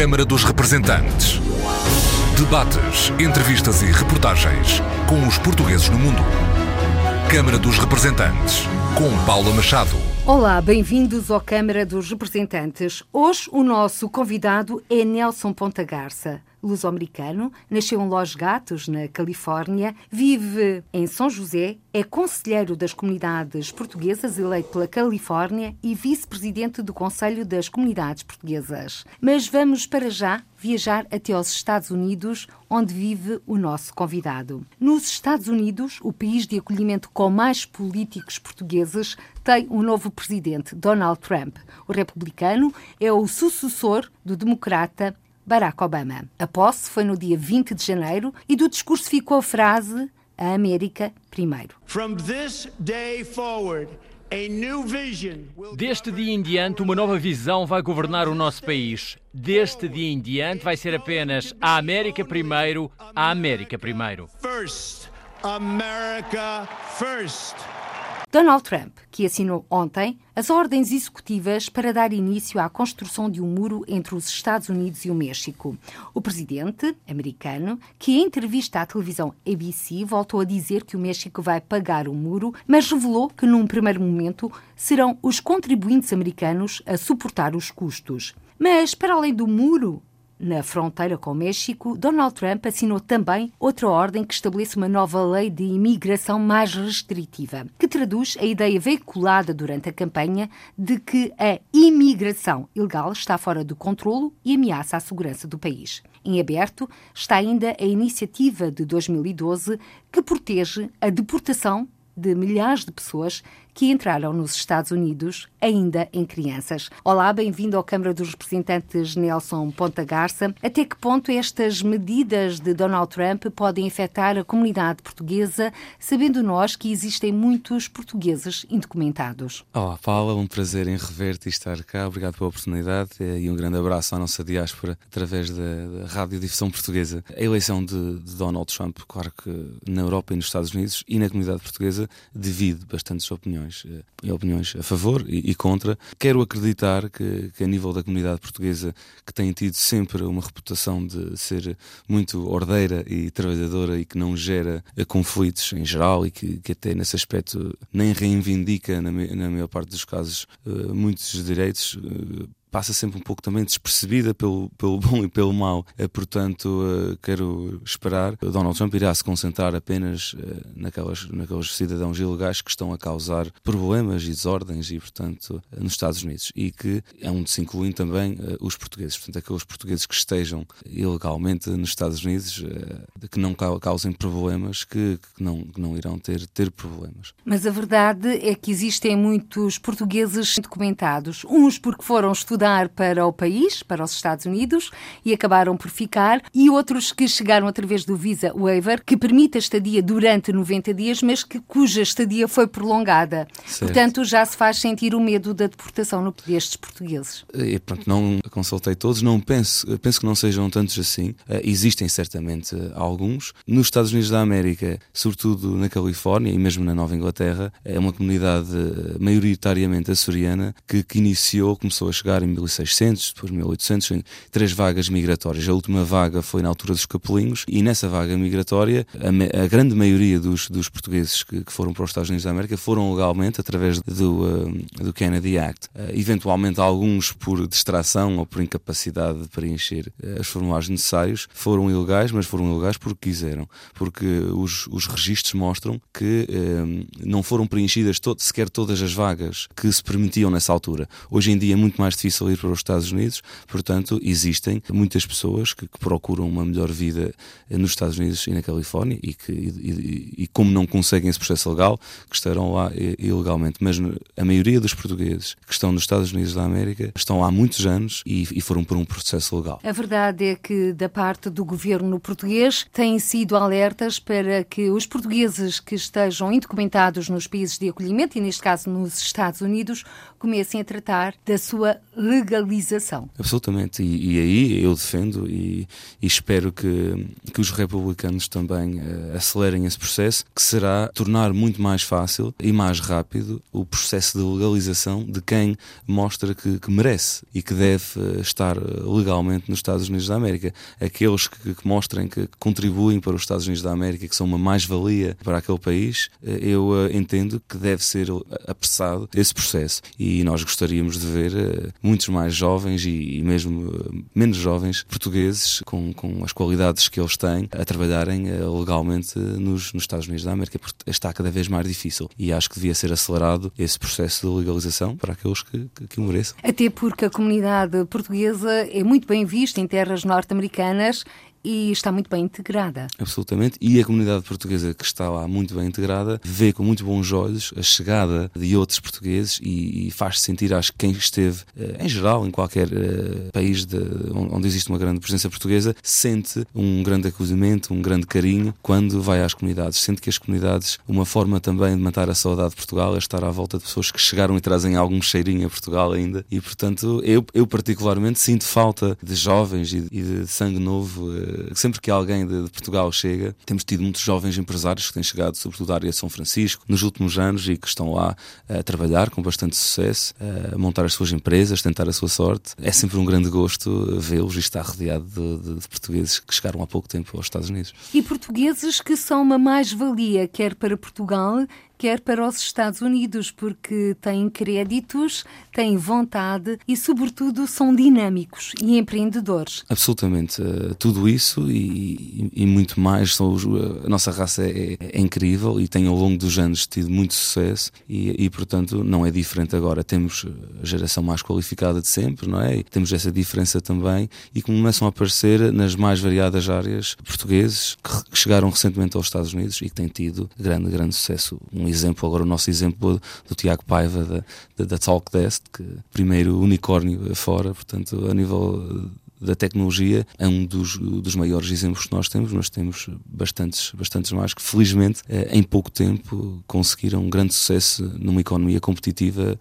Câmara dos Representantes. Debates, entrevistas e reportagens com os portugueses no mundo. Câmara dos Representantes, com Paula Machado. Olá, bem-vindos ao Câmara dos Representantes. Hoje o nosso convidado é Nelson Ponta Garça luso-americano, nasceu em Los Gatos, na Califórnia, vive em São José, é conselheiro das comunidades portuguesas eleito pela Califórnia e vice-presidente do Conselho das Comunidades Portuguesas. Mas vamos para já viajar até aos Estados Unidos, onde vive o nosso convidado. Nos Estados Unidos, o país de acolhimento com mais políticos portugueses, tem um novo presidente, Donald Trump. O republicano é o sucessor do democrata Barack Obama. A posse foi no dia 20 de janeiro e do discurso ficou a frase a América primeiro. Deste dia em diante, uma nova visão vai governar o nosso país. Deste dia em diante, vai ser apenas a América primeiro, a América primeiro. First, America first. Donald Trump, que assinou ontem as ordens executivas para dar início à construção de um muro entre os Estados Unidos e o México. O presidente americano, que em entrevista à televisão ABC voltou a dizer que o México vai pagar o muro, mas revelou que num primeiro momento serão os contribuintes americanos a suportar os custos. Mas, para além do muro, na fronteira com o México, Donald Trump assinou também outra ordem que estabelece uma nova lei de imigração mais restritiva, que traduz a ideia veiculada durante a campanha de que a imigração ilegal está fora do controlo e ameaça a segurança do país. Em aberto está ainda a iniciativa de 2012 que protege a deportação de milhares de pessoas que entraram nos Estados Unidos ainda em crianças. Olá, bem-vindo ao Câmara dos Representantes Nelson Ponta Garça. Até que ponto estas medidas de Donald Trump podem afetar a comunidade portuguesa, sabendo nós que existem muitos portugueses indocumentados? Olá, Paula, um prazer em rever-te e estar cá. Obrigado pela oportunidade e um grande abraço à nossa diáspora através da, da radiodifusão portuguesa. A eleição de, de Donald Trump, claro que na Europa e nos Estados Unidos e na comunidade portuguesa, divide bastantes opiniões opiniões, eh, opiniões a favor e, e contra. Quero acreditar que, que, a nível da comunidade portuguesa, que tem tido sempre uma reputação de ser muito ordeira e trabalhadora e que não gera eh, conflitos em geral e que, que até nesse aspecto nem reivindica, na, na maior parte dos casos, uh, muitos direitos, passa sempre um pouco também despercebida pelo, pelo bom e pelo mau. Eh, portanto, eh, quero esperar. Donald Trump irá se concentrar apenas eh, naquelas, naqueles cidadãos ilegais que estão a causar problemas e desordens, e, portanto, nos Estados Unidos. E que é onde se incluem também os portugueses. Portanto, aqueles portugueses que estejam ilegalmente nos Estados Unidos, que não causem problemas, que, que, não, que não irão ter, ter problemas. Mas a verdade é que existem muitos portugueses documentados, uns porque foram estudados mudar para o país, para os Estados Unidos, e acabaram por ficar, e outros que chegaram através do Visa Waiver, que permite a estadia durante 90 dias, mas que, cuja estadia foi prolongada. Certo. Portanto, já se faz sentir o medo da deportação destes portugueses. E, pronto, não consultei todos, não penso, penso que não sejam tantos assim. Uh, existem certamente alguns. Nos Estados Unidos da América, sobretudo na Califórnia e mesmo na Nova Inglaterra, é uma comunidade maioritariamente açoriana que, que iniciou, começou a chegar em 1600, depois 1800, em três vagas migratórias. A última vaga foi na altura dos Capelinhos e nessa vaga migratória a, a grande maioria dos, dos portugueses que, que, foram para os Estados Unidos da América foram legalmente através do, uh, do Kennedy Act. Uh, eventualmente alguns por distração ou por incapacidade de preencher uh, os formulários necessários foram ilegais, mas foram ilegais porque quiseram, porque os, os registros mostram que não foram preenchidas to sequer todas as vagas que se permitiam nessa altura. Hoje em dia é muito mais difícil difícil ir para os Estados Unidos, portanto, existem muitas pessoas que, que procuram uma melhor vida nos Estados Unidos e na Califórnia e que, e, e, e, como não conseguem esse processo legal, que estarão lá ilegalmente. Mas a maioria dos portugueses que estão nos Estados Unidos da América estão há muitos anos e, e foram por um processo legal. A verdade é que, da parte do governo português, têm sido alertas para que os portugueses que estejam indocumentados nos países de acolhimento, e neste caso nos Estados Unidos, comecem a tratar da sua legalização. Absolutamente, e, e aí eu defendo e, e, espero que, que os republicanos também uh, acelerem esse processo, que será tornar muito mais fácil e mais rápido o processo de legalização de quem mostra que, que merece e que deve uh, estar legalmente nos Estados Unidos da América. Aqueles que, que mostrem que contribuem para os Estados Unidos da América, que são uma mais-valia para aquele país, uh, eu entendo que deve ser apressado esse processo. E nós gostaríamos de ver muitos mais jovens e, e mesmo menos jovens portugueses com, com as qualidades que eles têm a trabalharem legalmente nos, nos Estados Unidos da América, porque está cada vez mais difícil. E acho que devia ser acelerado esse processo de legalização para aqueles que, que, que o mereçam. Até porque a comunidade portuguesa é muito bem vista em terras norte-americanas e está muito bem integrada. Absolutamente. E a comunidade portuguesa que está lá muito bem integrada vê com muito bons olhos a chegada de outros portugueses e, e faz-se sentir, acho que quem esteve, eh, em geral, em qualquer uh, país de, onde existe uma grande presença portuguesa, sente um grande acolhimento, um grande carinho quando vai às comunidades. Sente que as comunidades, uma forma também de matar a saudade de Portugal é estar à volta de pessoas que chegaram e trazem algum cheirinho a Portugal ainda. E, portanto, eu, eu particularmente sinto falta de jovens e, e de sangue novo. Sempre que alguém de, de, Portugal chega, temos tido muitos jovens empresários que têm chegado, sobretudo da área de São Francisco, nos últimos anos e que estão lá a trabalhar com bastante sucesso, a montar as suas empresas, tentar a sua sorte. É sempre um grande gosto vê-los e estar rodeado de, de, de portugueses que chegaram há pouco tempo aos Estados Unidos. E portugueses que são uma mais-valia, quer para Portugal, quer para os Estados Unidos, porque têm créditos, têm vontade e, sobretudo, são dinâmicos e empreendedores. Absolutamente. Uh, tudo isso e, e, muito mais. Os, a nossa raça é, é, incrível e tem, ao longo dos anos, tido muito sucesso e, e, portanto, não é diferente agora. Temos a geração mais qualificada de sempre, não é? E temos essa diferença também e começam a aparecer nas mais variadas áreas portugueses que chegaram recentemente aos Estados Unidos e que têm tido grande, grande sucesso. Um exemplo, agora o nosso exemplo do Tiago Paiva da, da, da Talkdesk, que primeiro unicórnio fora, portanto, a nível da tecnologia é um dos, dos maiores exemplos que nós temos, mas temos bastantes, bastantes mais que felizmente eh, em pouco tempo conseguiram um grande sucesso numa economia competitiva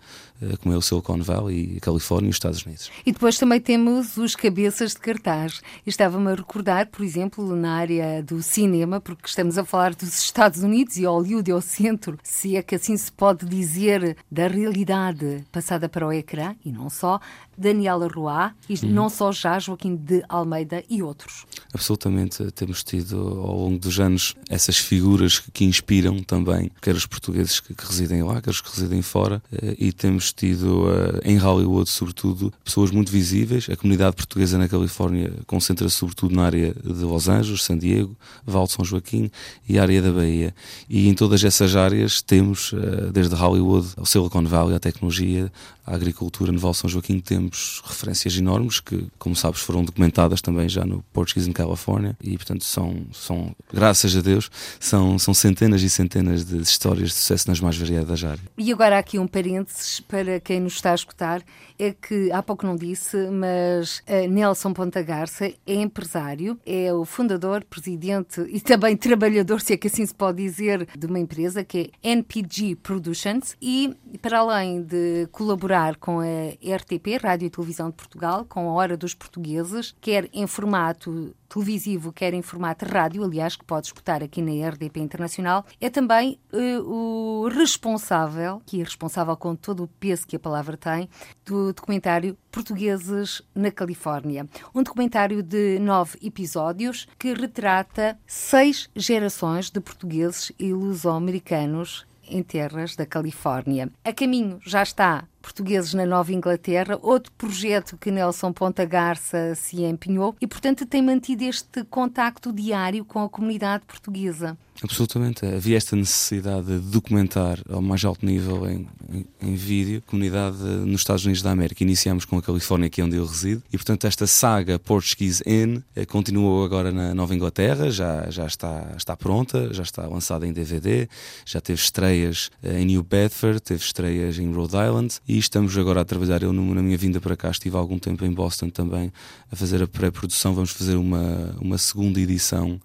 como é o Silicon Valley, a Califórnia e os Estados Unidos. E depois também temos os cabeças de cartaz. Estava-me a recordar, por exemplo, na área do cinema, porque estamos a falar dos Estados Unidos e Hollywood é o centro, se é que assim se pode dizer, da realidade passada para o ecrã, e não só, Daniela Roy, e uhum. não só já Joaquim de Almeida e outros. Absolutamente, temos tido ao longo dos anos essas figuras que, inspiram também, quer os portugueses que, que, residem lá, quer os que residem fora, eh, e temos tido uh, em Hollywood, sobretudo, pessoas muito visíveis. A comunidade portuguesa na Califórnia concentra-se sobretudo na área de Los Angeles, San Diego, Val de São Joaquim e a área da Bahia. E em todas essas áreas temos, uh, desde Hollywood ao Silicon Valley, à tecnologia, à agricultura, no Val de São Joaquim, temos referências enormes que, como sabes, foram documentadas também já no Portuguese in California e, portanto, são, são graças a Deus, são, são centenas e centenas de histórias de sucesso nas mais variadas áreas. E agora aqui um parênteses para quem nos está a escutar, é que há pouco não disse, mas Nelson Ponta Garça é empresário, é o fundador, presidente e também trabalhador, se é que assim se pode dizer, de uma empresa que é NPG Productions. E, para além de colaborar com a RTP, Rádio e Televisão de Portugal, com a Hora dos Portugueses, quer em formato televisivo, quer em formato rádio, aliás, que pode escutar aqui na RDP Internacional, é também uh, o responsável, que é responsável com todo o peso que a palavra tem, do documentário Portugueses na Califórnia. Um documentário de nove episódios que retrata seis gerações de portugueses e luso-americanos em terras da Califórnia. A caminho já está Portugueses na Nova Inglaterra, outro projeto que Nelson Ponta Garça se empenhou e, portanto, tem mantido este contacto diário com a comunidade portuguesa. Absolutamente. Havia esta necessidade de documentar ao mais alto nível em, em, em vídeo a comunidade nos Estados Unidos da América. Iniciamos com a Califórnia, que é onde eu resido, e portanto esta saga Portuguese In eh, continuou agora na Nova Inglaterra, já, já está, está pronta, já está lançada em DVD, já teve estreias eh, em New Bedford, teve estreias em Rhode Island e estamos agora a trabalhar. Eu, na minha vinda para cá, estive há algum tempo em Boston também a fazer a pré-produção. Vamos fazer uma, uma segunda edição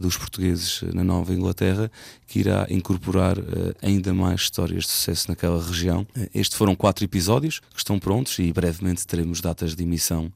dos portugueses na Nova, Inglaterra, que irá incorporar uh, ainda mais histórias de sucesso naquela região. Uh, estes foram quatro episódios que estão prontos e brevemente teremos datas de emissão eh,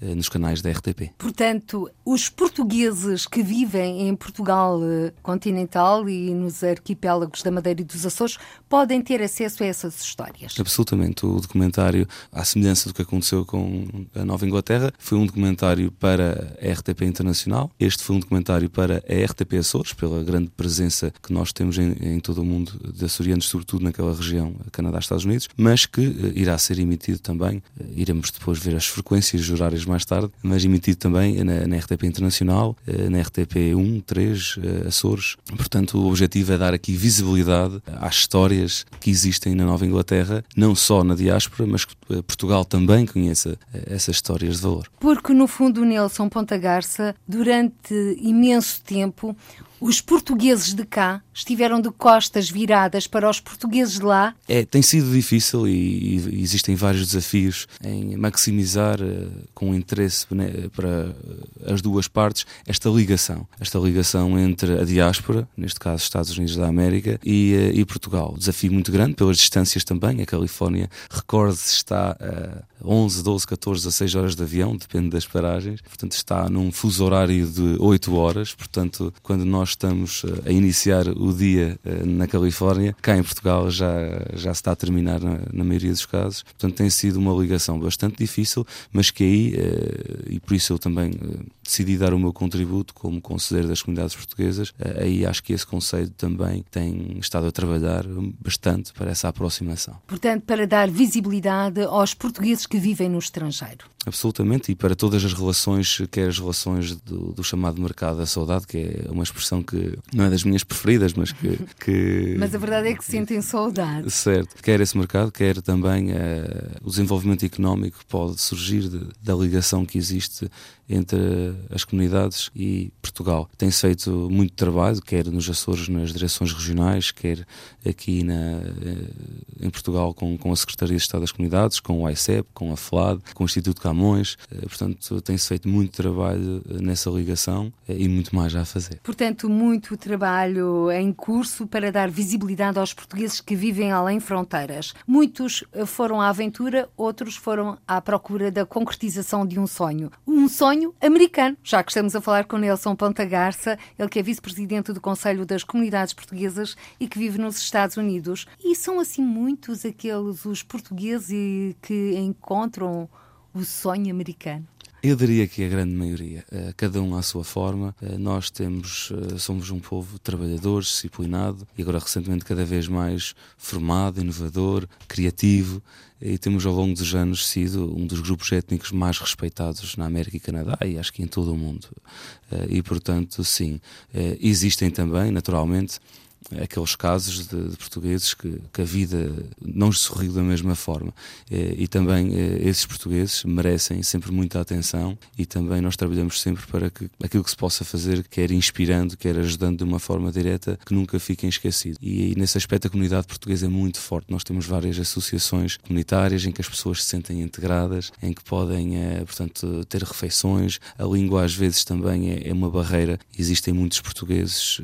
nos canais da RTP. Portanto, os portugueses que vivem em Portugal eh, continental e nos arquipélagos da Madeira e dos Açores podem ter acesso a essas histórias. Absolutamente. O documentário, à semelhança do que aconteceu com a Nova Inglaterra, foi um documentário para a RTP Internacional. Este foi um documentário para a RTP Açores, pela grande presença que nós temos em, em todo o mundo de açorianos, sobretudo naquela região, Canadá, Estados Unidos, mas que uh, irá ser emitido também. Iremos depois ver as frequências e mais tarde, mas emitido também na, na RTP Internacional, eh, na RTP 1, 3, Açores. Portanto, o objetivo é dar aqui visibilidade às histórias que existem na Nova Inglaterra, não só na diáspora, mas que eh, Portugal também conheça eh, essas histórias de valor. Porque, no fundo, Nelson Ponta Garça, durante imenso tempo, os portugueses de cá estiveram de costas viradas para os portugueses lá? É, tem sido difícil e, e existem vários desafios em maximizar uh, com interesse né, para uh, as duas partes esta ligação. Esta ligação entre a diáspora, neste caso Estados Unidos da América, e, uh, e Portugal. Desafio muito grande pelas distâncias também. A Califórnia, recorde-se, está a 11, 12, 14, 16 horas de avião, depende das paragens. Portanto, está num fuso horário de 8 horas. Portanto, quando nós estamos a iniciar o dia eh, na Califórnia, cá em Portugal já, já se está a terminar na, na maioria dos casos. Portanto, tem sido uma ligação bastante difícil, mas que aí, eh, e por isso eu também eh, decidi dar o meu contributo como conselheiro das comunidades portuguesas, aí acho que esse conselho também tem estado a trabalhar bastante para essa aproximação. Portanto, para dar visibilidade aos portugueses que vivem no estrangeiro. Absolutamente, e para todas as relações, quer as relações do, do, chamado mercado da saudade, que é uma expressão que não é das minhas preferidas, mas que. que... mas a verdade é que sentem saudade. Certo, quer esse mercado, quer também uh, o desenvolvimento económico que pode surgir de, da ligação que existe entre as comunidades e Portugal. Tem-se feito muito trabalho, quer nos Açores, nas direções regionais, quer aqui na, eh, em Portugal com, com a Secretaria de Estado das Comunidades, com o ICEP, com a FLAD, com o Instituto Camões. Eh, portanto, tem-se feito muito trabalho nessa ligação e muito mais já a fazer. Portanto, muito trabalho em curso para dar visibilidade aos portugueses que vivem além fronteiras. Muitos foram à aventura, outros foram à procura da concretização de um sonho. Um sonho americano, já que estamos a falar com Nelson Ponta Garça, ele que é vice-presidente do Conselho das Comunidades Portuguesas e que vive nos Estados Unidos. E são assim muitos aqueles os portugueses que encontram o sonho americano. Eu diria que a grande maioria, eh, cada um à sua forma. Eh, nós temos, eh, somos um povo trabalhador, disciplinado e agora recentemente cada vez mais formado, inovador, criativo e temos ao longo dos anos sido um dos grupos étnicos mais respeitados na América e Canadá e acho que em todo o mundo. E portanto, sim, existem também, naturalmente, aqueles casos de, de portugueses que, que, a vida não sorriu da mesma forma. E, e também esses portugueses merecem sempre muita atenção e também nós trabalhamos sempre para que aquilo que se possa fazer, quer inspirando, quer ajudando de uma forma direta, que nunca fiquem esquecidos. E, e nesse aspecto a comunidade portuguesa é muito forte. Nós temos várias associações comunitárias em que as pessoas se sentem integradas, em que podem, é, portanto, ter refeições. A língua às vezes também é, é uma barreira. Existem muitos portugueses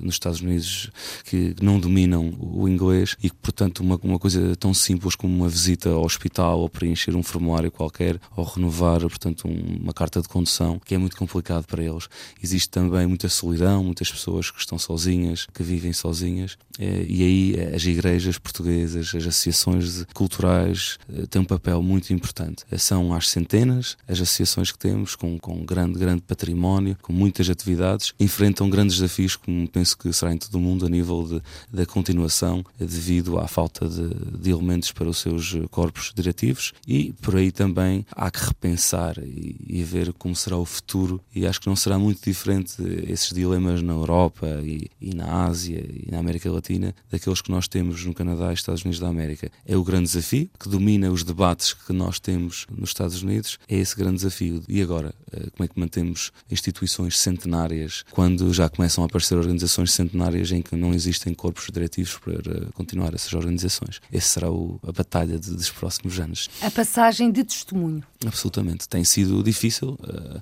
nos Estados Unidos que não dominam o inglês e que, portanto, uma, uma coisa tão simples como uma visita ao hospital ou preencher um formulário qualquer ou renovar, portanto, um, uma carta de condução, que é muito complicado para eles. Existe também muita solidão, muitas pessoas que estão sozinhas, que vivem sozinhas, eh, e aí eh, as igrejas portuguesas, as associações culturais eh, têm um papel muito importante. São às centenas as associações que temos, com, com grande, grande património, com muitas atividades, enfrentam grandes desafios, como penso que será em todo o mundo, a nível de, da continuação devido à falta de, de, elementos para os seus corpos diretivos e por aí também há que repensar e, e, ver como será o futuro e acho que não será muito diferente esses dilemas na Europa e, e na Ásia e na América Latina daqueles que nós temos no Canadá e Estados Unidos da América. É o grande desafio que domina os debates que nós temos nos Estados Unidos, é esse grande desafio. E agora, eh, como é que mantemos instituições centenárias quando já começam a aparecer organizações centenárias em que não existem corpos diretivos para continuar essas organizações. Essa será o, a batalha de, dos próximos anos. A passagem de testemunho. Absolutamente. Tem sido difícil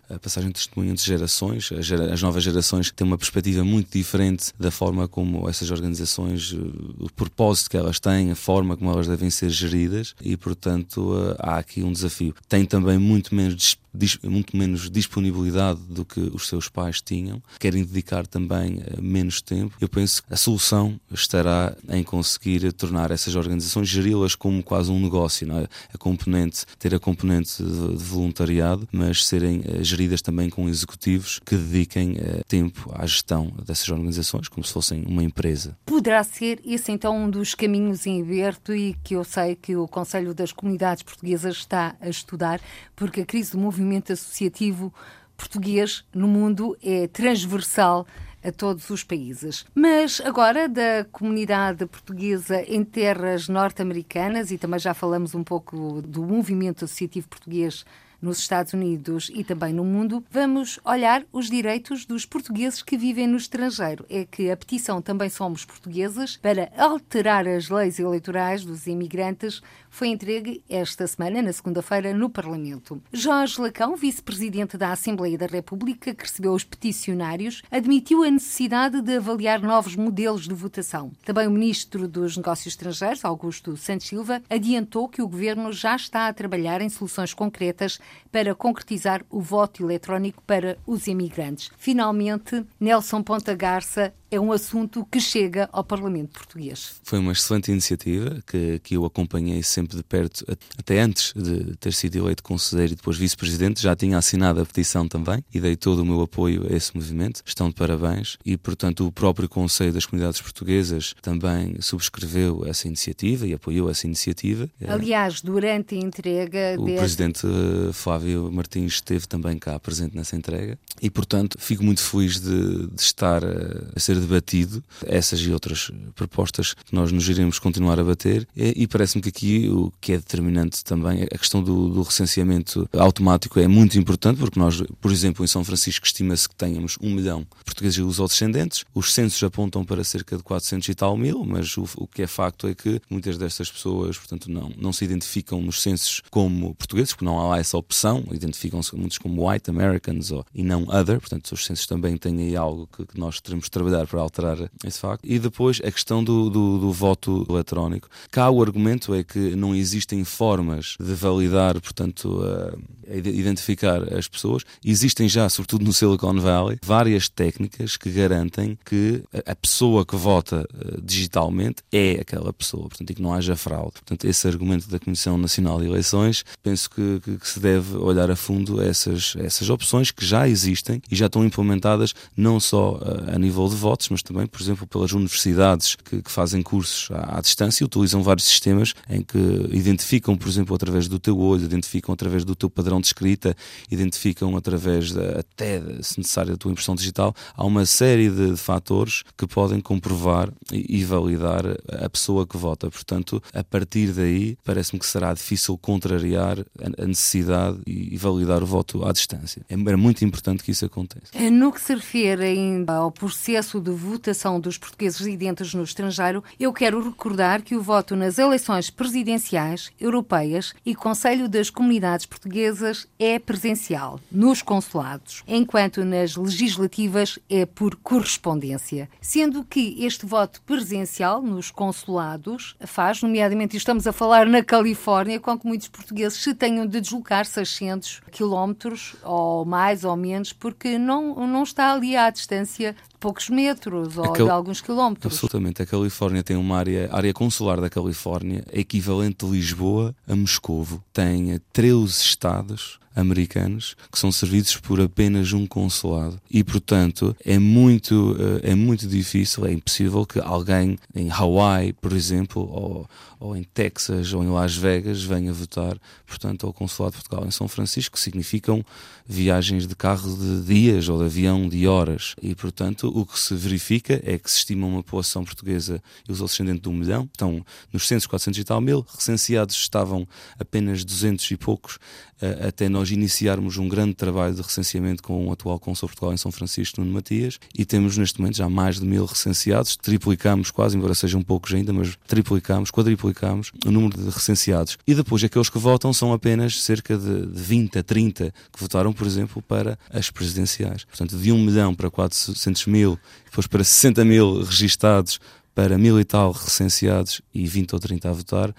a passagem de testemunho entre gerações. As novas gerações têm uma perspectiva muito diferente da forma como essas organizações, o propósito que elas têm, a forma como elas devem ser geridas e, portanto, há aqui um desafio. Tem também muito menos muito menos disponibilidade do que os seus pais tinham, querem dedicar também uh, menos tempo. Eu penso que a solução estará em conseguir tornar essas organizações, geri-las como quase um negócio, é? a componente, ter a componente de, voluntariado, mas serem uh, geridas também com executivos que dediquem uh, tempo à gestão dessas organizações, como se fossem uma empresa. Poderá ser esse então um dos caminhos em aberto e que eu sei que o Conselho das Comunidades Portuguesas está a estudar, porque a crise do movimento movimento associativo português no mundo é transversal a todos os países. Mas agora da comunidade portuguesa em terras norte-americanas, e também já falamos um pouco do movimento associativo português nos Estados Unidos e também no mundo, vamos olhar os direitos dos portugueses que vivem no estrangeiro. É que a petição Também Somos Portugueses para alterar as leis eleitorais dos imigrantes foi entregue esta semana, na segunda-feira, no Parlamento. Jorge Lacão, vice-presidente da Assembleia da República, que recebeu os peticionários, admitiu a necessidade de avaliar novos modelos de votação. Também o ministro dos Negócios Estrangeiros, Augusto Santos Silva, adiantou que o governo já está a trabalhar em soluções concretas para concretizar o voto eletrónico para os imigrantes. Finalmente, Nelson Ponta Garça é um assunto que chega ao Parlamento português. Foi uma excelente iniciativa que, que eu acompanhei sempre de perto, até antes de ter sido eleito conselheiro e depois vice-presidente, já tinha assinado a petição também e dei todo o meu apoio a esse movimento. Estão de parabéns e, portanto, o próprio Conselho das Comunidades Portuguesas também subscreveu essa iniciativa e apoiou essa iniciativa. Aliás, durante a entrega. O presidente eh, Flávio Martins esteve também cá presente nessa entrega e, portanto, fico muito feliz de, de estar a, a ser debatido essas e outras propostas que nós nos iremos continuar a bater. E, parece-me que aqui o que é determinante também a questão do, do, recenseamento automático. É muito importante porque nós, por exemplo, em São Francisco estima-se que tenhamos um milhão de portugueses e os descendentes os censos apontam para cerca de 400 e tal mil, mas o, o que é facto é que muitas destas pessoas, portanto, não, não se identificam nos censos como portugueses, porque não há lá essa opção, identificam-se muitos como white Americans ou, e não other, portanto, os censos também têm aí algo que, que nós teremos de trabalhar para alterar esse facto. E depois a questão do, do, do, voto eletrónico. Cá o argumento é que não existem formas de validar, portanto, uh, identificar as pessoas. Existem já, sobretudo no Silicon Valley, várias técnicas que garantem que a pessoa que vota uh, digitalmente é aquela pessoa, portanto, e que não haja fraude. Portanto, esse argumento da Comissão Nacional de Eleições, penso que, que, que se deve olhar a fundo essas, essas opções que já existem e já estão implementadas não só uh, a nível de mas também, por exemplo, pelas universidades que, que fazem cursos à, à, distância, utilizam vários sistemas em que identificam, por exemplo, através do teu olho, identificam através do teu padrão de escrita, identificam através da, até, se necessário, da tua impressão digital. Há uma série de, de fatores que podem comprovar e, e validar a pessoa que vota. Portanto, a partir daí, parece-me que será difícil contrariar a, a necessidade e, e, validar o voto à distância. É, é muito importante que isso aconteça. No que se refere ainda ao processo de votação dos portugueses residentes no estrangeiro, eu quero recordar que o voto nas eleições presidenciais, europeias e Conselho das Comunidades Portuguesas é presencial, nos consulados, enquanto nas legislativas é por correspondência. Sendo que este voto presencial nos consulados faz, nomeadamente, estamos a falar na Califórnia, com que muitos portugueses se tenham de deslocar 600 quilómetros, ou mais ou menos, porque não, não está ali à distância poucos metros ou Cal... de alguns quilómetros. Absolutamente. A Califórnia tem uma área, a área consular da Califórnia, equivalente de Lisboa a Moscovo. Tem 13 estados americanos que são servidos por apenas um consulado. E portanto é muito eh, é muito difícil é impossível que alguém em Hawaii por exemplo ou, ou em Texas ou em Las Vegas venha votar portanto ao consulado de Portugal. Em São Francisco que significam viagens de carro de dias ou de avião de horas. E portanto o que se verifica é que se estima uma população portuguesa e os descendentes de um milhão estão nos 100, 400 e tal mil recenseados estavam apenas 200 e poucos eh, até nós nós iniciarmos um grande trabalho de recenseamento com o atual Consul Portugal em São Francisco, Nuno Matias, e temos neste momento já mais de mil recenseados, triplicamos quase, embora sejam poucos ainda, mas triplicamos, quadriplicamos o número de recenseados. E depois aqueles que votam são apenas cerca de 20 a 30 que votaram, por exemplo, para as presidenciais. Portanto, de 1 milhão para 400 mil, depois para 60 mil registados, para mil e tal recenseados e 20 ou 30 a votar,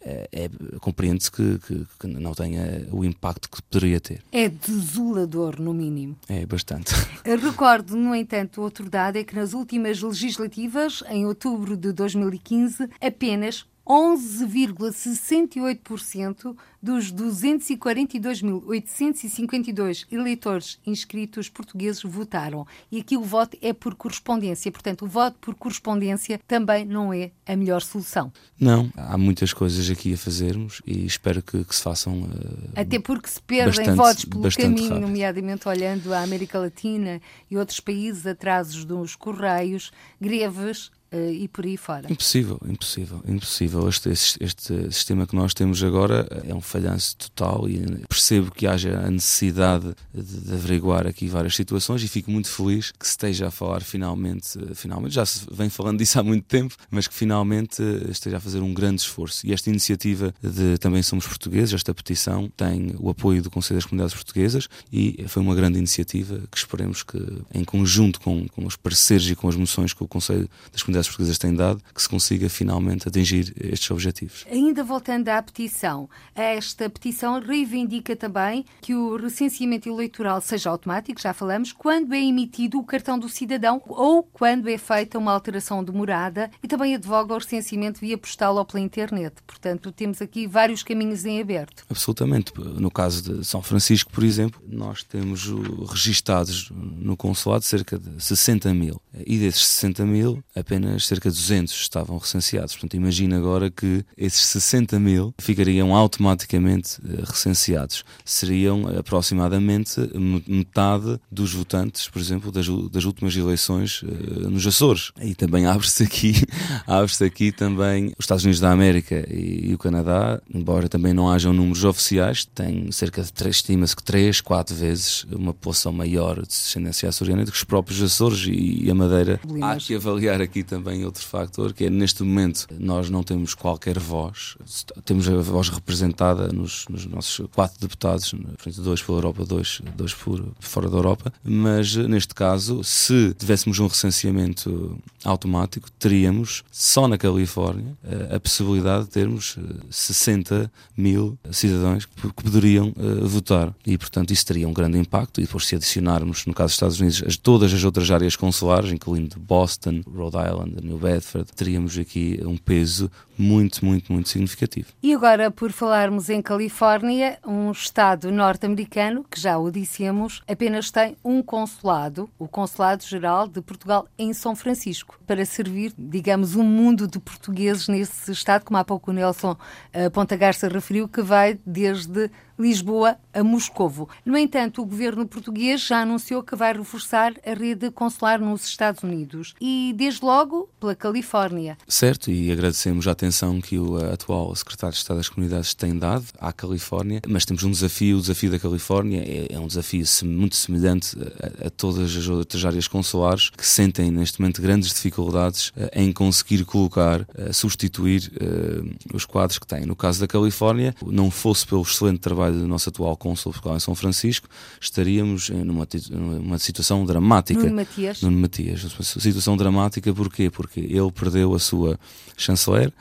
é, é, compreende-se que, que, que, não tenha o impacto que poderia ter. É desolador, no mínimo. É, bastante. Recordo, no entanto, outro dado é que nas últimas legislativas, em outubro de 2015, apenas 11,68% dos 242.852 eleitores inscritos portugueses votaram. E aqui o voto é por correspondência. Portanto, o voto por correspondência também não é a melhor solução. Não, há muitas coisas aqui a fazermos e espero que, que se façam. Uh, Até porque se perdem bastante, votos pelo caminho, rápido. nomeadamente olhando a América Latina e outros países, atrasos dos correios, greves, Uh, e por aí fora. Impossível, impossível, impossível. Este, este, este, sistema que nós temos agora é um falhanço total e percebo que haja a necessidade de, de, averiguar aqui várias situações e fico muito feliz que se esteja a falar finalmente, finalmente, já se vem falando disso há muito tempo, mas que finalmente esteja a fazer um grande esforço. E esta iniciativa de Também Somos Portugueses, esta petição, tem o apoio do Conselho das Comunidades Portuguesas e foi uma grande iniciativa que esperemos que, em conjunto com, com os parceiros e com as moções que o Conselho das Comunidades comunidades portuguesas têm dado, que se consiga finalmente atingir estes objetivos. Ainda voltando à petição, esta petição reivindica também que o recenseamento eleitoral seja automático, já falamos, quando é emitido o cartão do cidadão ou quando é feita uma alteração de morada e também advoga o recenseamento via postal ou pela internet. Portanto, temos aqui vários caminhos em aberto. Absolutamente. No caso de São Francisco, por exemplo, nós temos registados no consulado cerca de 60 mil. E desses 60 mil, apenas apenas cerca de 200 estavam recenseados. Portanto, imagina agora que esses 60 mil ficariam automaticamente eh, recenseados. Seriam aproximadamente metade dos votantes, por exemplo, das, das últimas eleições uh, nos Açores. E também abre-se aqui, abre-se aqui também os Estados Unidos da América e, e, o Canadá, embora também não hajam números oficiais, têm cerca de três, estima-se que 3, 4 vezes uma população maior de descendência açoriana do que os próprios Açores e, e a Madeira. Há que avaliar aqui também também outro factor, que é neste momento nós não temos qualquer voz, temos a voz representada nos, nos nossos quatro deputados, dois pela Europa, dois, dois por fora da Europa, mas neste caso, se tivéssemos um recenseamento automático, teríamos só na Califórnia a possibilidade de termos 60 eh, mil cidadãos que poderiam uh, votar. E, portanto, isso teria um grande impacto. E depois, se adicionarmos, no caso dos Estados Unidos, as, todas as outras áreas consulares, incluindo Boston, Rhode Island, de New Bedford, teríamos aqui um peso muito, muito, muito significativo. E agora, por falarmos em Califórnia, um estado norte-americano, que já o dissemos, apenas tem um consulado, o Consulado-Geral de Portugal em São Francisco, para servir, digamos, um mundo de portugueses nesse estado, como há pouco o Nelson uh, Ponta Garça referiu, que vai desde Lisboa a Moscovo. No entanto, o governo português já anunciou que vai reforçar a rede consular nos Estados Unidos e, desde logo, pela Califórnia. Certo, e agradecemos a atenção que o atual secretário de Estado das Comunidades tem dado à Califórnia, mas temos um desafio, o desafio da Califórnia é, é um desafio muito semelhante a, a, todas as outras áreas consulares que sentem neste momento grandes dificuldades uh, em conseguir colocar, uh, substituir uh, os quadros que têm. No caso da Califórnia, não fosse pelo excelente trabalho trabalho do nosso atual cônsul Portugal em São Francisco, estaríamos numa, numa situação dramática. Nuno Matias. Nuno Matias. Situação dramática porquê? Porque ele perdeu a sua chanceler,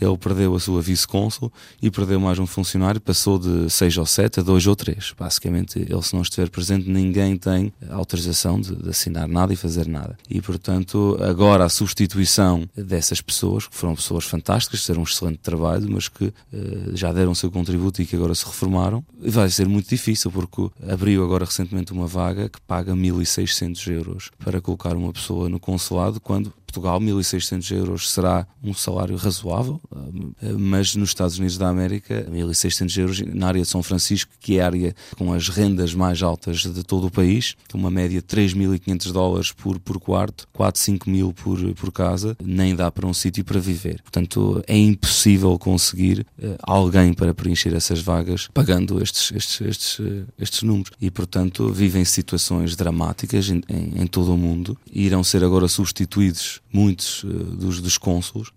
ele perdeu a sua vice-cônsul e perdeu mais um funcionário, passou de seis ou sete a dois ou três. Basicamente, ele se não estiver presente, ninguém tem autorização de, de assinar nada e fazer nada. E, portanto, agora a substituição dessas pessoas, que foram pessoas fantásticas, fizeram um excelente trabalho, mas que uh, já deram o seu contributo e que agora se reformaram, vai ser muito difícil, porque abriu agora recentemente uma vaga que paga 1.600 euros para colocar uma pessoa no consulado, quando Portugal, 1.600 euros será um salário razoável, eh, mas nos Estados Unidos da América, 1.600 euros na área de São Francisco, que é a área com as rendas mais altas de todo o país, uma média de 3.500 dólares por, por quarto, 4, 5 mil por, por casa, nem dá para um sítio para viver. Portanto, é impossível conseguir uh, alguém para preencher essas vagas pagando estes, estes, estes, uh, estes números. E, portanto, vivem situações dramáticas em, em, em todo o mundo e irão ser agora substituídos muitos uh, dos, dos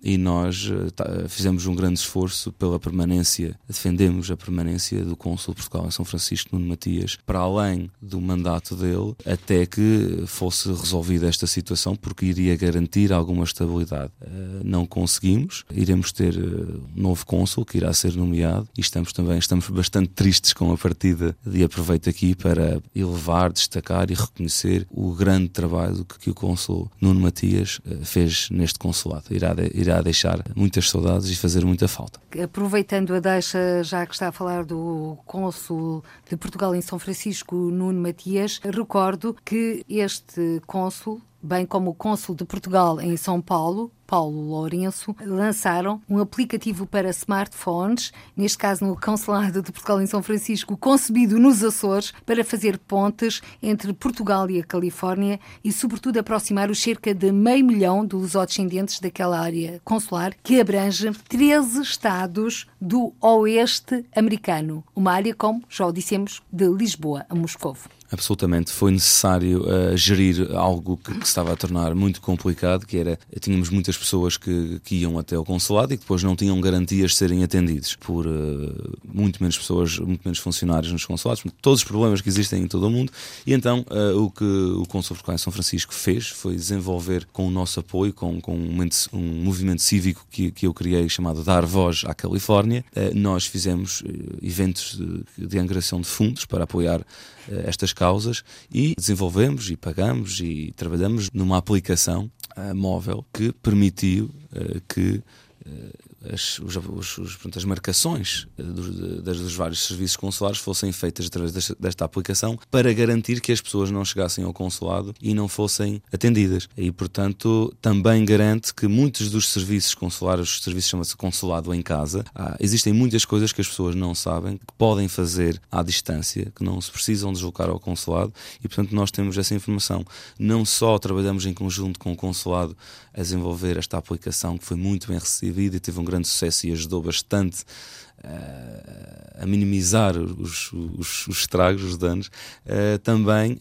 e nós uh, fizemos um grande esforço pela permanência, defendemos a permanência do cônsul Portugal em São Francisco, Nuno Matias, para além do mandato dele, até que fosse resolvida esta situação, porque iria garantir alguma estabilidade. Uh, não conseguimos, iremos ter um novo cônsul que irá ser nomeado e estamos também estamos bastante tristes com a partida e aproveito aqui para elevar, destacar e reconhecer o grande trabalho que, que o cônsul Nuno Matias fez neste consulado. Irá, irá deixar muitas saudades e fazer muita falta. Aproveitando a deixa, já que está a falar do cônsul de Portugal em São Francisco, Nuno Matias, recordo que este cônsul bem como o cônsul de Portugal em São Paulo, Paulo Lourenço, lançaram um aplicativo para smartphones, neste caso no Consulado de Portugal em São Francisco, concebido nos Açores para fazer pontes entre Portugal e a Califórnia e, sobretudo, aproximar os cerca de meio milhão de lusodescendentes daquela área consular, que abrange 13 estados do oeste americano, uma área, como já o dissemos, de Lisboa a Moscovo. Absolutamente, foi necessário uh, gerir algo que, que, estava a tornar muito complicado, que era, tínhamos muitas pessoas que, que iam até o consulado e que depois não tinham garantias de serem atendidos por uh, muito menos pessoas, muito menos funcionários nos consulados, todos os problemas que existem em todo o mundo, e então uh, o que o Consul de São Francisco fez foi desenvolver com o nosso apoio, com, com um, um movimento cívico que, que eu criei chamado Dar Voz à Califórnia, nós fizemos eventos de, de angariação de fundos para apoiar estas causas e desenvolvemos e pagamos e trabalhamos numa aplicação uh, móvel que permitiu uh, que uh, as, os, os, portanto, as marcações eh, dos, das, dos vários serviços consulares fossem feitas através desta, desta, aplicação para garantir que as pessoas não chegassem ao consulado e não fossem atendidas. E, portanto, também garante que muitos dos serviços consulares, os serviços chama-se consulado em casa, ah, existem muitas coisas que as pessoas não sabem, que podem fazer à distância, que não se precisam deslocar ao consulado e, portanto, nós temos essa informação. Não só trabalhamos em conjunto com o consulado a desenvolver esta aplicação que foi muito bem recebida e teve um grande sucesso e ajudou bastante uh, a minimizar os, os, os, estragos, os danos, uh, também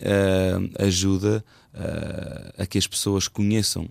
uh, a que as pessoas conheçam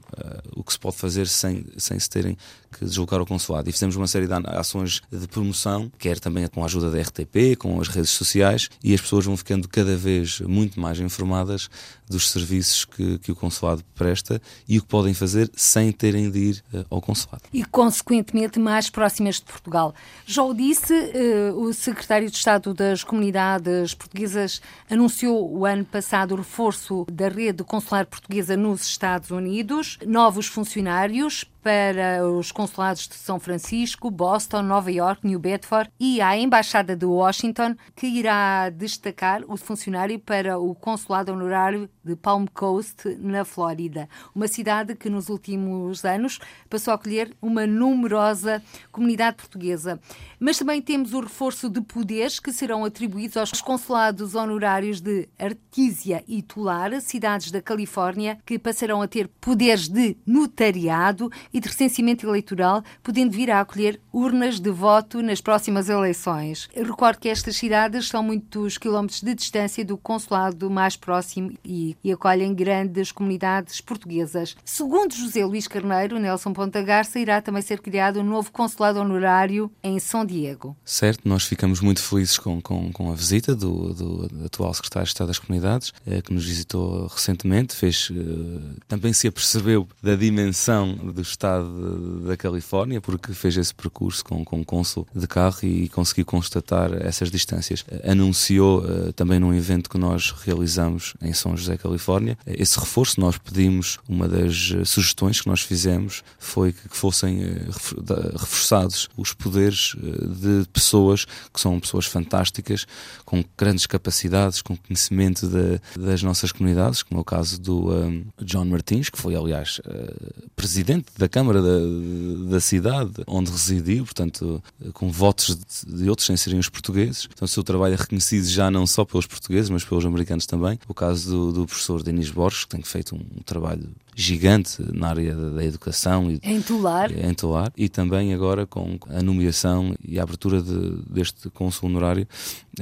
o que se pode fazer sem, sem se terem que deslocar ao consulado. E fizemos uma série de ações de promoção, quer também com a ajuda da RTP, com as redes sociais, e as pessoas vão ficando cada vez muito mais informadas dos serviços que, que o consulado presta e o que podem fazer sem terem de ir uh, ao consulado. E, consequentemente, mais próximas de Portugal. Já o disse, uh, o secretário de Estado das Comunidades Portuguesas anunciou o ano passado o reforço da rede consular portuguesa nos Estados Unidos, novos funcionários para os consulados de São Francisco, Boston, Nova York, New Bedford e a Embaixada de Washington, que irá destacar o funcionário para o consulado honorário de Palm Coast, na Flórida, uma cidade que nos últimos anos passou a acolher uma numerosa comunidade portuguesa. Mas também temos o reforço de poderes que serão atribuídos aos consulados honorários de Artísia e Tular, cidades da Califórnia, que passarão a ter poderes de notariado e de recenseamento eleitoral, podendo vir a acolher urnas de voto nas próximas eleições. Eu recordo que estas cidades são muitos quilómetros de distância do consulado mais próximo e, e acolhem grandes comunidades portuguesas. Segundo José Luís Carneiro, Nelson Ponta Garça irá também ser criado um novo consulado honorário em São Diego. Certo, nós ficamos muito felizes com, com, com a visita do, do, atual secretário de Estado das Comunidades, eh, que nos visitou recentemente, fez, eh, também se apercebeu da dimensão dos estado da Califórnia, porque fez esse percurso com, com cônsul de carro e conseguiu constatar essas distâncias. Anunciou uh, também num evento que nós realizamos em São José, Califórnia, esse reforço. Nós pedimos, uma das sugestões que nós fizemos foi que fossem uh, reforçados os poderes de pessoas que são pessoas fantásticas, com grandes capacidades, com conhecimento de, das nossas comunidades, como é o caso do um, John Martins, que foi, aliás, uh, presidente da Câmara da, da, cidade onde residiu, portanto, com votos de, de, outros sem serem os portugueses. Então, o seu trabalho é reconhecido já não só pelos portugueses, mas pelos americanos também. O caso do, do professor Denis Borges, que tem feito um, trabalho gigante na área da, educação. E, em Tular. Em Tular. E também agora com a nomeação e a abertura de, deste cônsul honorário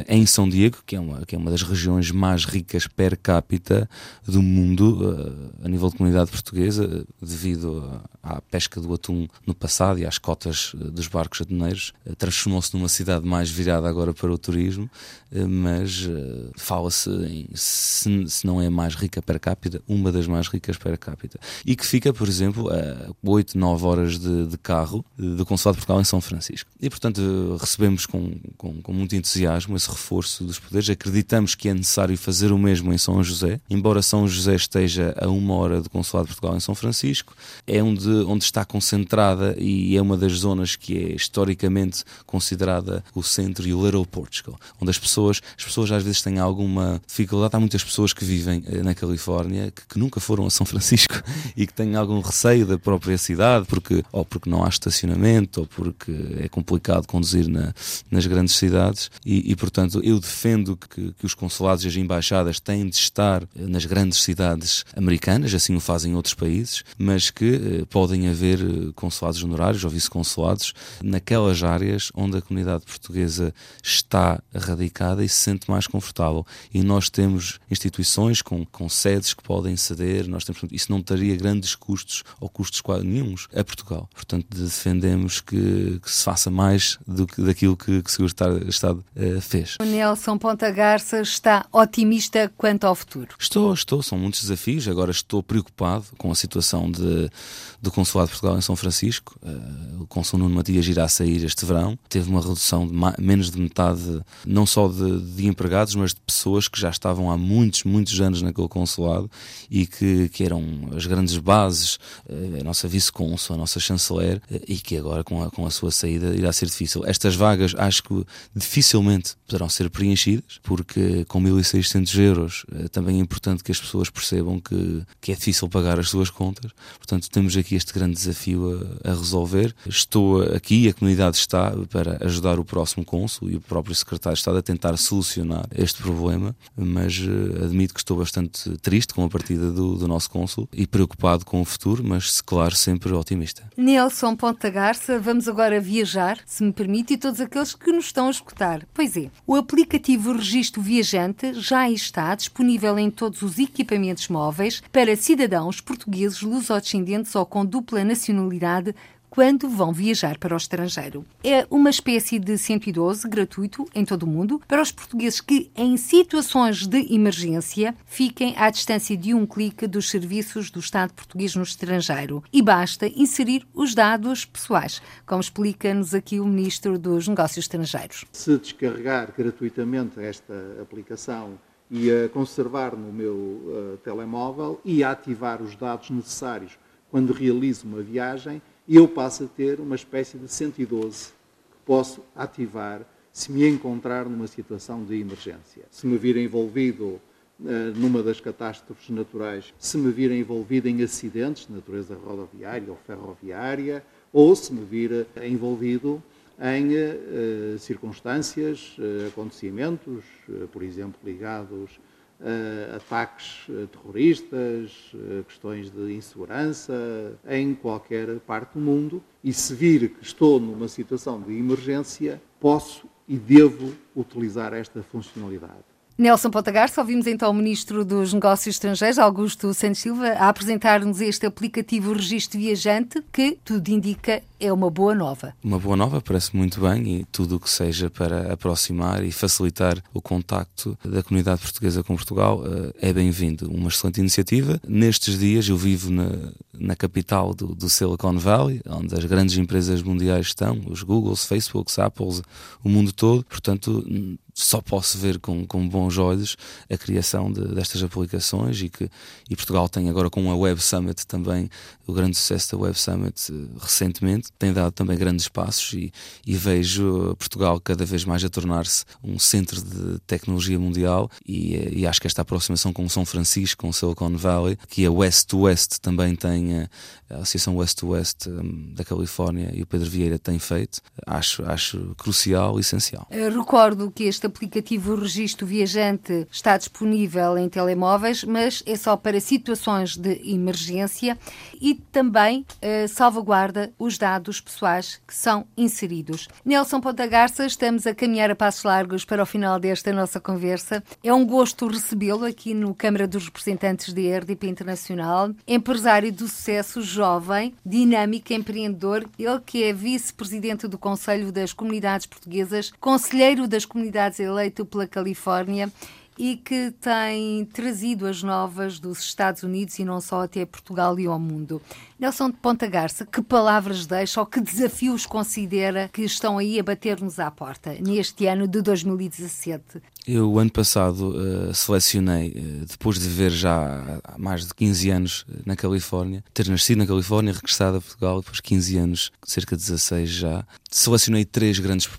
em São Diego, que é, uma, que é uma das regiões mais ricas per capita do mundo, uh, a nível de comunidade portuguesa, devido à pesca do atum no passado e às cotas uh, dos barcos atuneiros. Uh, Transformou-se numa cidade mais virada agora para o turismo, mas fala-se, se, se não é mais rica per capita, uma das mais ricas per capita. E que fica, por exemplo, a 8, 9 horas de, de carro do Consulado de Portugal em São Francisco. E, portanto, recebemos com, com, com muito entusiasmo esse reforço dos poderes. Acreditamos que é necessário fazer o mesmo em São José, embora São José esteja a uma hora do Consulado de Portugal em São Francisco, é onde, onde está concentrada e é uma das zonas que é historicamente considerada o centro e o Little Portugal, onde as pessoas, as pessoas às vezes têm alguma dificuldade. Há muitas pessoas que vivem eh, na Califórnia que, que nunca foram a São Francisco e que têm algum receio da própria cidade, porque, ou porque não há estacionamento, ou porque é complicado conduzir na, nas grandes cidades, e, e portanto eu defendo que, que, os consulados e as embaixadas têm de estar nas grandes cidades americanas, assim o fazem outros países, mas que eh, podem haver eh, consulados honorários ou vice-consulados naquelas áreas onde a comunidade portuguesa está radicada e se sente mais confortável. E nós temos instituições com, com sedes que podem ceder, nós temos, isso não teria grandes custos ou custos quase nenhums a Portugal. Portanto, defendemos que, que se faça mais do que daquilo que, que o Seguro-Estado uh, fez. O Nelson Ponta Garça está otimista quanto ao futuro? Estou, estou. São muitos desafios. Agora estou preocupado com a situação de, do Consulado de Portugal em São Francisco. O Consul Nuno Matias irá sair este verão. Teve uma redução de menos de metade, não só de, de, empregados, mas de pessoas que já estavam há muitos, muitos anos naquele consulado e que, que eram as grandes bases, uh, a nossa vice-consul, a nossa chanceler, uh, e que agora com a, com a sua saída irá ser difícil. Estas vagas acho que dificilmente poderão ser preenchidas, porque com 1.600 euros também é importante que as pessoas percebam que, que é difícil pagar as suas contas. Portanto, temos aqui este grande desafio a, a resolver. Estou aqui, a comunidade está para ajudar o próximo cônsul e o próprio secretário de Estado a tentar solucionar este problema, mas uh, admito que estou bastante triste com a partida do, do nosso cônsul e preocupado com o futuro, mas claro, sempre otimista. Nelson Ponta Garça, vamos agora viajar, se me permite, e todos aqueles que nos estão a escutar. Pois é, o aplicativo Registro Viajante já está disponível em todos os equipamentos móveis para cidadãos portugueses lusodescendentes ou com dupla nacionalidade quando vão viajar para o estrangeiro. É uma espécie de 112 gratuito em todo o mundo para os portugueses que, em situações de emergência, fiquem à distância de um clique dos serviços do Estado português no estrangeiro. E basta inserir os dados pessoais, como explica-nos aqui o Ministro dos Negócios Estrangeiros. Se descarregar gratuitamente esta aplicação e a conservar no meu uh, telemóvel e a ativar os dados necessários quando realizo uma viagem, eu passo a ter uma espécie de 112 que posso ativar se me encontrar numa situação de emergência. Se me vir envolvido uh, numa das catástrofes naturais, se me vir envolvido em acidentes de natureza rodoviária ou ferroviária, ou se me vir envolvido em uh, circunstâncias, uh, acontecimentos, uh, por exemplo, ligados a ataques terroristas, questões de insegurança em qualquer parte do mundo. E se vir que estou numa situação de emergência, posso e devo utilizar esta funcionalidade. Nelson Garça, ouvimos então o Ministro dos Negócios Estrangeiros, Augusto Santos Silva, a apresentar-nos este aplicativo Registro Viajante, que tudo indica é uma boa nova. Uma boa nova, parece muito bem, e tudo o que seja para aproximar e facilitar o contacto da comunidade portuguesa com Portugal eh, é bem-vindo. Uma excelente iniciativa. Nestes dias eu vivo na, na capital do, do Silicon Valley, onde as grandes empresas mundiais estão, os Googles, Facebooks, Apples, o mundo todo. Portanto, só posso ver com, com bons olhos a criação de, destas aplicações e que e Portugal tem agora com a Web Summit também o grande sucesso da Web Summit eh, recentemente tem dado também grandes passos e, e vejo Portugal cada vez mais a tornar-se um centro de tecnologia mundial e, eh, e, acho que esta aproximação com São Francisco, com Silicon Valley, que a West to West também tem a, Associação West to West da Califórnia e o Pedro Vieira tem feito, acho, acho crucial e essencial. Eu recordo que este aplicativo Registro Viajante está disponível em telemóveis, mas é só para situações de emergência e também uh, salvaguarda os dados pessoais que são inseridos. Nelson Ponta Garça, estamos a caminhar a passos largos para o final desta nossa conversa. É um gosto recebê-lo aqui no Câmara dos Representantes da RDP Internacional, empresário do sucesso, jovem, dinâmico, empreendedor, ele que é vice-presidente do Conselho das Comunidades Portuguesas, conselheiro das comunidades eleito pela Califórnia e que tem trazido as novas dos Estados Unidos e não só até Portugal e ao mundo. Nelson de Ponta Garça, que palavras deixa ou que desafios considera que estão aí a bater-nos à porta neste ano de 2017? Eu, ano passado, uh, selecionei, uh, depois de viver já há mais de 15 anos eh, na Califórnia, ter nascido na Califórnia, regressado a Portugal, depois de 15 anos, cerca de 16 já, selecionei três grandes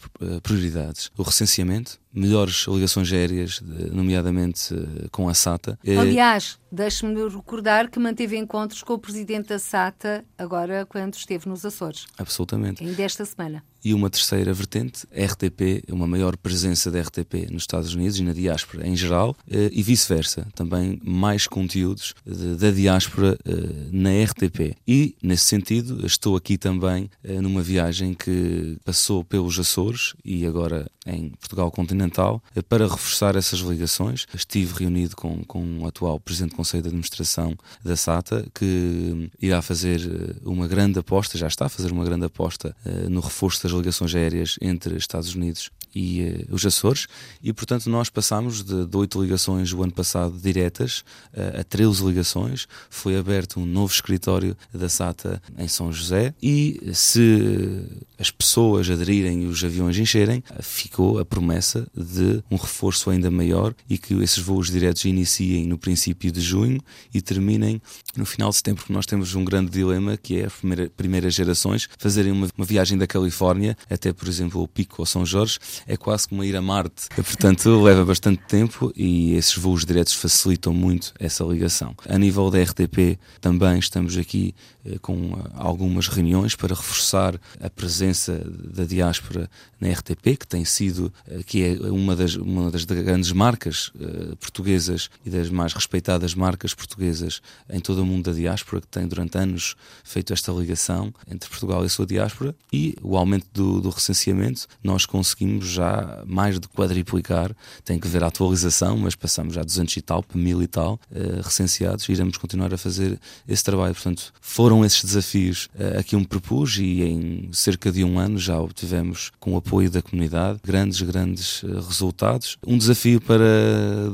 prioridades: o recenseamento, melhores ligações aéreas, nomeadamente com a SATA. Aliás, deixe-me recordar que manteve encontros com o presidente da SATA agora quando esteve nos Açores. Absolutamente. Ainda esta semana e uma terceira vertente, RTP, uma maior presença da RTP nos Estados Unidos e na diáspora em geral, eh, e vice-versa, também mais conteúdos da diáspora eh, na RTP. E, nesse sentido, estou aqui também eh, numa viagem que passou pelos Açores e agora em Portugal continental para reforçar essas ligações. Estive reunido com, com o atual Presidente do Conselho de Administração da SATA, que irá fazer uma grande aposta, já está a fazer uma grande aposta no reforço ligações aéreas entre Estados Unidos e uh, os Açores, e portanto nós passámos de, de 8 ligações o ano passado diretas uh, a 13 ligações. Foi aberto um novo escritório da SATA em São José, e se as pessoas aderirem e os aviões encherem, ficou a promessa de um reforço ainda maior e que esses voos diretos iniciem no princípio de junho e terminem no final de setembro, porque nós temos um grande dilema que é as primeira, primeiras gerações fazerem uma, uma viagem da Califórnia até, por exemplo, o Pico ou São Jorge é quase como ir a Marte. Portanto, leva bastante tempo e esses voos diretos facilitam muito essa ligação. A nível da RTP, também estamos aqui eh, com eh, algumas reuniões para reforçar a presença da diáspora na RTP, que tem sido, eh, que é uma das, uma das grandes marcas portuguesas e das mais respeitadas marcas portuguesas em todo o mundo da diáspora, que tem durante anos feito esta ligação entre Portugal e a sua diáspora, e o aumento do, do recenseamento, nós conseguimos já mais de quadriplicar, tem que ver a atualização, mas passamos já 200 e tal, mil e tal, recenseados, e iremos continuar a fazer esse trabalho. Portanto, foram esses desafios uh, a que eu me propus e em cerca de um ano já obtivemos, com o apoio da comunidade, grandes, grandes uh, resultados. Um desafio para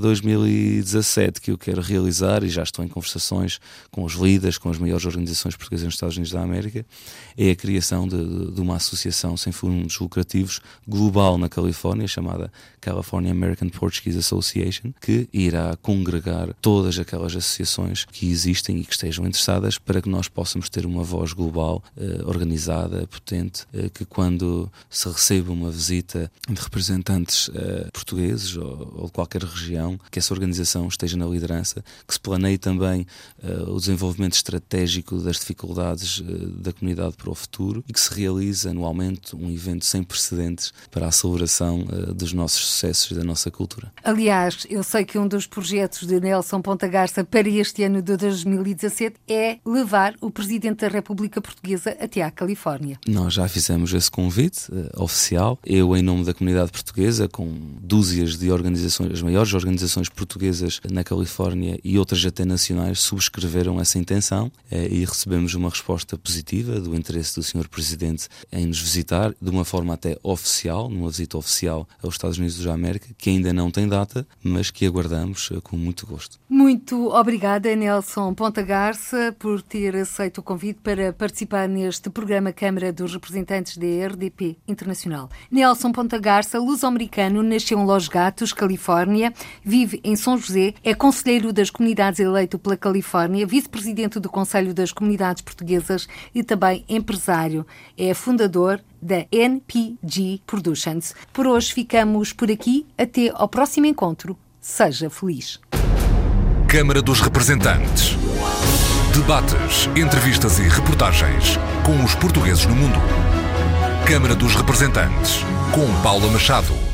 2017 que eu quero realizar e já estou em conversações com os líderes, com as maiores organizações portuguesas nos Estados Unidos da América, é a criação de, de uma associação sem fundos lucrativos global na Califórnia chamada California American Portuguese Association, que irá congregar todas aquelas associações que existem e que estejam interessadas para que nós possamos ter uma voz global, uh, organizada, potente, uh, que quando se receba uma visita de representantes uh, portugueses ou, ou, de qualquer região, que essa organização esteja na liderança, que se planeie também o desenvolvimento estratégico das dificuldades da comunidade para o futuro e que se realize anualmente um evento sem precedentes para a celebração uh, dos nossos sucessos e da nossa cultura. Aliás, eu sei que um dos projetos de Nelson Ponta Garça para este ano de 2017 é levar o Presidente da República Portuguesa até à Califórnia. Nós já fizemos esse convite uh, oficial. Eu, em nome da comunidade portuguesa, com dúzias de organizações, as maiores organizações portuguesas na Califórnia e outras até nacionais, subscreveram essa intenção uh, e recebemos uma resposta positiva do interesse do Sr. Presidente em nos visitar, de uma forma até oficial, numa visita oficial aos Estados Unidos da América, que ainda não tem data, mas que aguardamos uh, com muito gosto. Muito obrigada, Nelson Ponta Garça, por ter aceito o convite para participar neste programa Câmara dos Representantes da RDP Internacional. Nelson Ponta Garça, luso-americano, nasceu em Los Gatos, Califórnia, vive em São José, é conselheiro das comunidades eleito pela Califórnia, vice-presidente do Conselho das Comunidades Portuguesas e também empresário. É fundador da NPG Productions. Por hoje ficamos por aqui. Até ao próximo encontro. Seja feliz. Câmara dos Representantes. Debates, entrevistas e reportagens com os portugueses no mundo. Câmara dos Representantes, com Paula Machado.